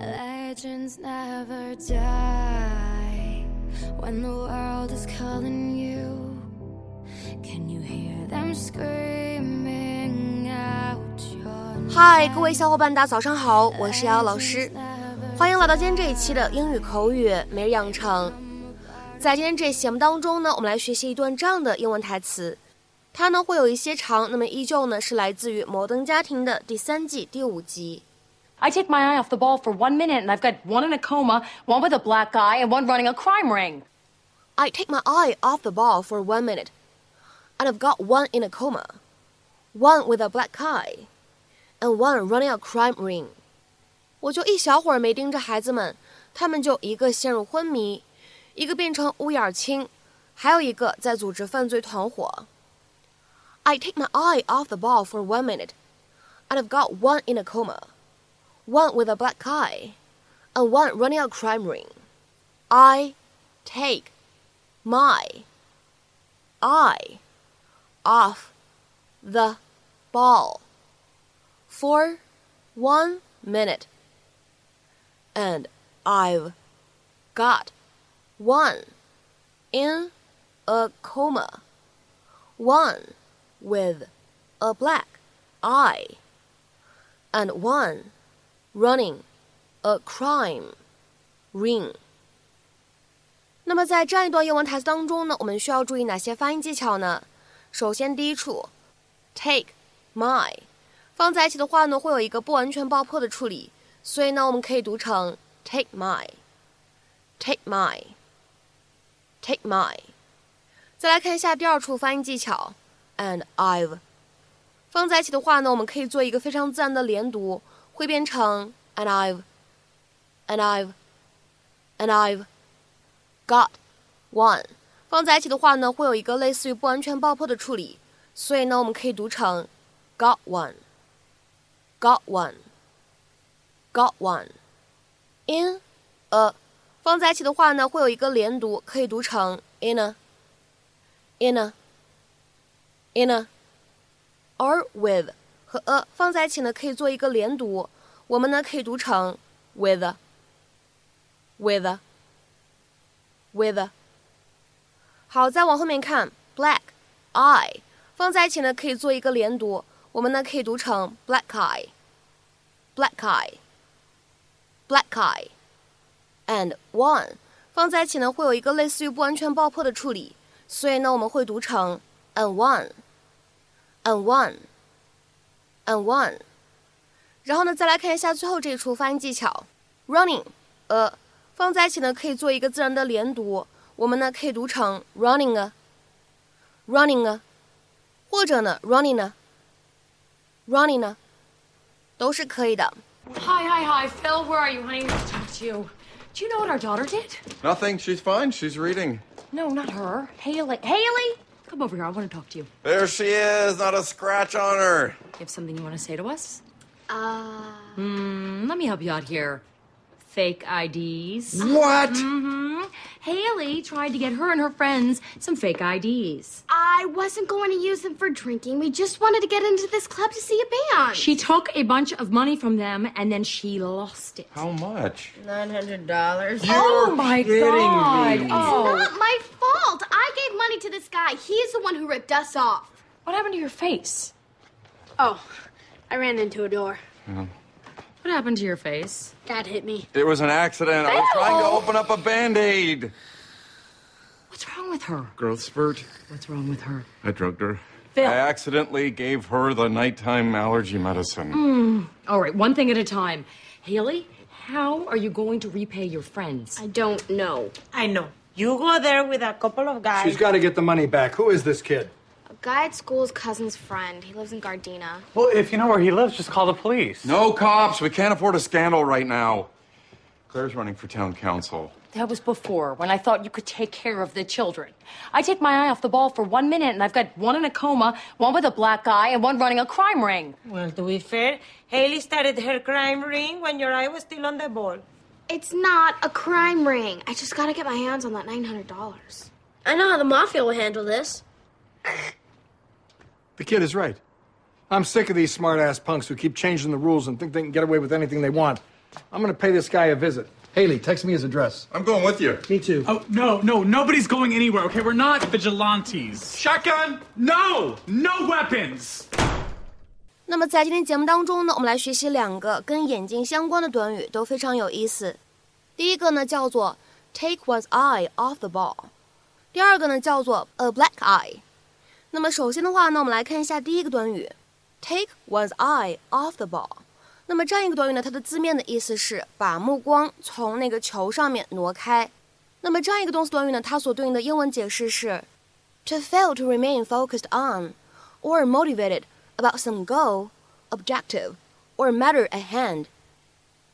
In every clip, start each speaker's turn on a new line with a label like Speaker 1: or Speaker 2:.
Speaker 1: Legends never die when the world is calling you. Can you hear them screaming out your
Speaker 2: 嗨，各位小伙伴，大家早上好，我是瑶瑶老师，欢迎来到今天这一期的英语口语每日养成。在今天这期节目当中呢，我们来学习一段这样的英文台词，它呢会有一些长，那么依旧呢是来自于《摩登家庭》的第三季第五集。
Speaker 3: I take my eye off the ball for one minute and I've got one in a coma, one with a black eye, and one running a crime ring.
Speaker 2: I take my eye off the ball for one minute, and I've got one in a coma, one with a black eye, and one running a crime ring. 我就一小会儿没盯着孩子们，他们就一个陷入昏迷，一个变成乌眼青，还有一个在组织犯罪团伙。I take my eye off the ball for one minute, and I've got one in a coma, one with a black eye, and one running a crime ring. I take my eye off the ball for one minute, and I've got one in a coma, one with a black eye, and one running a crime ring. 那么在这样一段英文台词当中呢，我们需要注意哪些发音技巧呢？首先，第一处，take my 放在一起的话呢，会有一个不完全爆破的处理，所以呢，我们可以读成 take my，take my，take my。再来看一下第二处发音技巧，and I've 放在一起的话呢，我们可以做一个非常自然的连读， 会变成 and I've，and I've，and I've。got one 放在一起的话呢，会有一个类似于不完全爆破的处理，所以呢，我们可以读成 got one，got one，got one。in a 放在一起的话呢，会有一个连读，可以读成 in a，in a，in a。而 with 和 a 放在一起呢，可以做一个连读，我们呢可以读成 with，with，with。好，再往后面看，black eye 放在一起呢，可以做一个连读，我们呢可以读成 black eye，black eye，black eye。and one 放在一起呢，会有一个类似于不完全爆破的处理，所以呢我们会读成 and one，and one one，and one。然后呢，再来看一下最后这一处发音技巧，running，呃。放在一起呢，可以做一个自然的连读，我们呢可以读成 running 啊，running 啊，或者呢 running 呢，running 呢，都是可以的。
Speaker 3: Hi, hi, hi. Phil, where are you, honey? Let's talk to you. Do you know what our daughter did?
Speaker 4: Nothing. She's fine. She's reading.
Speaker 3: No, not her. Haley. Haley! Come over here. I want to talk to you.
Speaker 4: There she is. Not a scratch on her.
Speaker 3: You have something you want to say to us?
Speaker 2: Uh,
Speaker 3: Hmm, let me help you out here. Fake IDs.
Speaker 4: What?
Speaker 3: Mm-hmm. Haley tried to get her and her friends some fake IDs.
Speaker 5: I wasn't going to use them for drinking. We just wanted to get into this club to see a band.
Speaker 3: She took a bunch of money from them and then she lost it.
Speaker 4: How much?
Speaker 6: Nine hundred dollars.
Speaker 3: oh my god!
Speaker 5: It's
Speaker 3: Oh,
Speaker 5: not my fault. I gave money to this guy. He's the one who ripped us off.
Speaker 3: what happened to your face?
Speaker 5: Oh, I ran into a door.
Speaker 3: What happened to your face?
Speaker 5: Dad hit me.
Speaker 4: It was an accident. I was trying to open up a band aid.
Speaker 3: What's wrong with her?
Speaker 4: Growth spurt.
Speaker 3: What's wrong with her?
Speaker 4: I drugged her.
Speaker 3: Phil.
Speaker 4: I accidentally gave her the nighttime allergy medicine. Hmm.
Speaker 3: All right, one thing at a time. Haley, how are you going to repay your friends?
Speaker 5: I don't know.
Speaker 6: I know. You go there with a couple of guys.
Speaker 7: She's got to get the money back. Who is this kid?
Speaker 5: A guy at school's cousin's friend. He lives in Gardena.
Speaker 8: Well, if you know where he lives, just call the police.
Speaker 4: No cops. We can't afford a scandal right now. Claire's running for town council.
Speaker 3: That was before, when I thought you could take care of the children. I take my eye off the ball for one minute, and I've got one in a coma, one with a black eye, and one running a crime ring.
Speaker 6: Well, to be fair, Haley started her crime ring when your eye was still on the ball.
Speaker 5: It's not a crime ring. I just gotta get my hands on that $900.
Speaker 9: I know how the mafia will handle this.
Speaker 7: The kid is right. I'm sick of these smart ass punks who keep changing the rules and think they can get away with anything they want. I'm gonna pay this guy a visit. Haley, text me his address.
Speaker 4: I'm going with you.
Speaker 7: Me too.
Speaker 8: Oh, no, no, nobody's going anywhere, okay? We're not vigilantes.
Speaker 4: Shotgun?
Speaker 8: No! No weapons!
Speaker 2: 那么在今天节目当中呢，我们来学习两个跟眼睛相关的短语，都非常有意思。第一个呢叫做 take one's eye off the ball，第二个呢叫做 a black eye。 那么首先的话呢，我们来看一下第一个短语 take one's eye off the ball。那么这样一个短语呢，它的字面的意思是把目光从那个球上面挪开。那么这样一个动词短语呢，它所对应的英文解释是 to fail to remain focused on or motivated about some goal, objective, or matter at hand。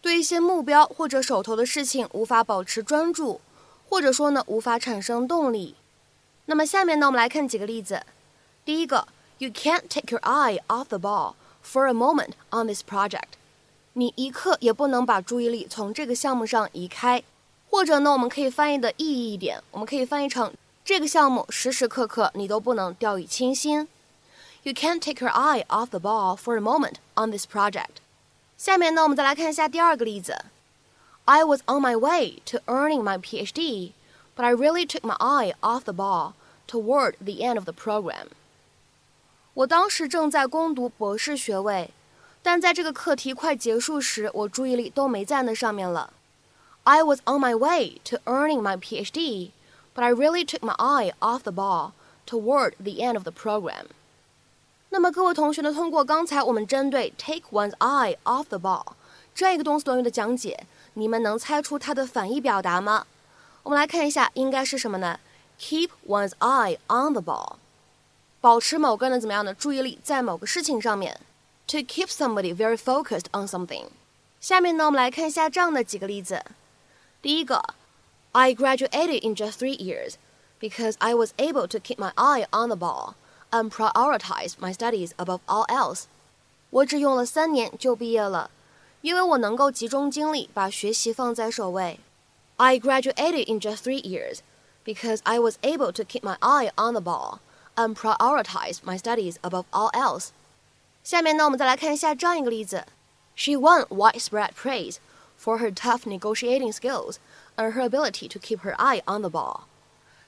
Speaker 2: 对一些目标或者手头的事情无法保持专注，或者说呢无法产生动力。那么下面呢，我们来看几个例子。第一个，You can't take your eye off the ball for a moment on this project。你一刻也不能把注意力从这个项目上移开，或者呢，我们可以翻译的意义一点，我们可以翻译成这个项目时时刻刻你都不能掉以轻心。You can't take your eye off the ball for a moment on this project。下面呢，我们再来看一下第二个例子。I was on my way to earning my PhD, but I really took my eye off the ball toward the end of the program。 我当时正在攻读博士学位。但在这个课题快结束时，我注意力都没在那上面了。I was on my way to earning my PhD, but I really took my eye off the ball toward the end of the program. 那么各位同学呢，通过刚才我们针对 take one's eye off the ball 这样一个动词短语的讲解，你们能猜出它的反义表达吗？我们来看一下，应该是什么呢？Keep one's eye on the ball，保持某个人的怎么样的注意力在某个事情上面。to keep somebody very focused on something。下面呢，我们来看一下这样的几个例子。第一个，I graduated in just three years because I was able to keep my eye on the ball and prioritize my studies above all else。我只用了三年就毕业了，因为我能够集中精力把学习放在首位。I graduated in just three years because I was able to keep my eye on the ball and prioritize my studies above all else。下面呢，我们再来看一下这样一个例子：She won widespread praise for her tough negotiating skills and her ability to keep her eye on the ball。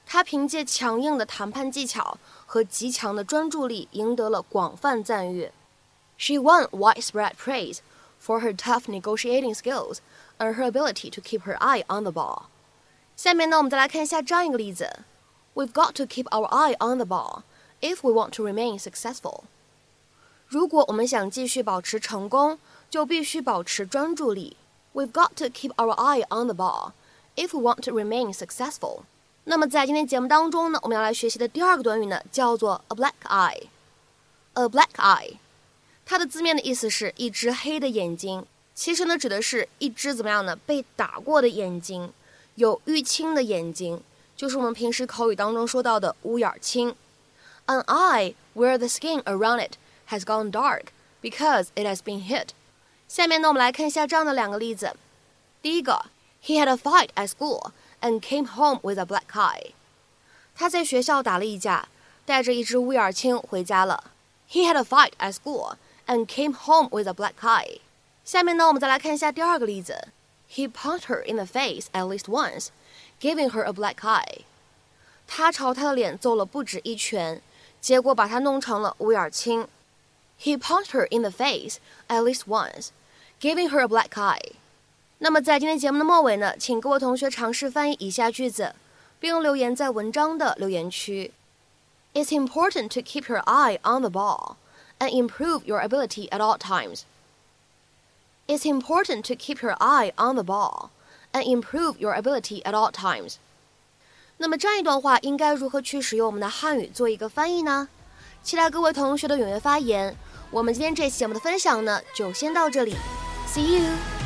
Speaker 2: 她凭借强硬的谈判技巧和极强的专注力，赢得了广泛赞誉。She won widespread praise for her tough negotiating skills and her ability to keep her eye on the ball。下面呢，我们再来看一下这样一个例子 ：We've got to keep our eye on the ball if we want to remain successful。如果我们想继续保持成功，就必须保持专注力。We've got to keep our eye on the ball if we want to remain successful。那么在今天节目当中呢，我们要来学习的第二个短语呢，叫做 a black eye。a black eye，它的字面的意思是一只黑的眼睛，其实呢指的是一只怎么样呢？被打过的眼睛，有淤青的眼睛，就是我们平时口语当中说到的乌眼青。An eye where the skin around it has gone dark because it has been hit。下面呢，我们来看一下这样的两个例子。第一个，He had a fight at school and came home with a black eye。他在学校打了一架，带着一只乌眼青回家了。He had a fight at school and came home with a black eye。下面呢，我们再来看一下第二个例子。He punched her in the face at least once, giving her a black eye。他朝她的脸揍了不止一拳，结果把她弄成了乌眼青。He punched her in the face at least once, giving her a black eye. 那么在今天节目的末尾呢，请各位同学尝试翻译以下句子，并留言在文章的留言区。It's important to keep your eye on the ball and improve your ability at all times. It's important to keep your eye on the ball and improve your ability at all times. 那么这样一段话应该如何去使用我们的汉语做一个翻译呢？期待各位同学的踊跃发言。我们今天这期节目的分享呢，就先到这里，See you。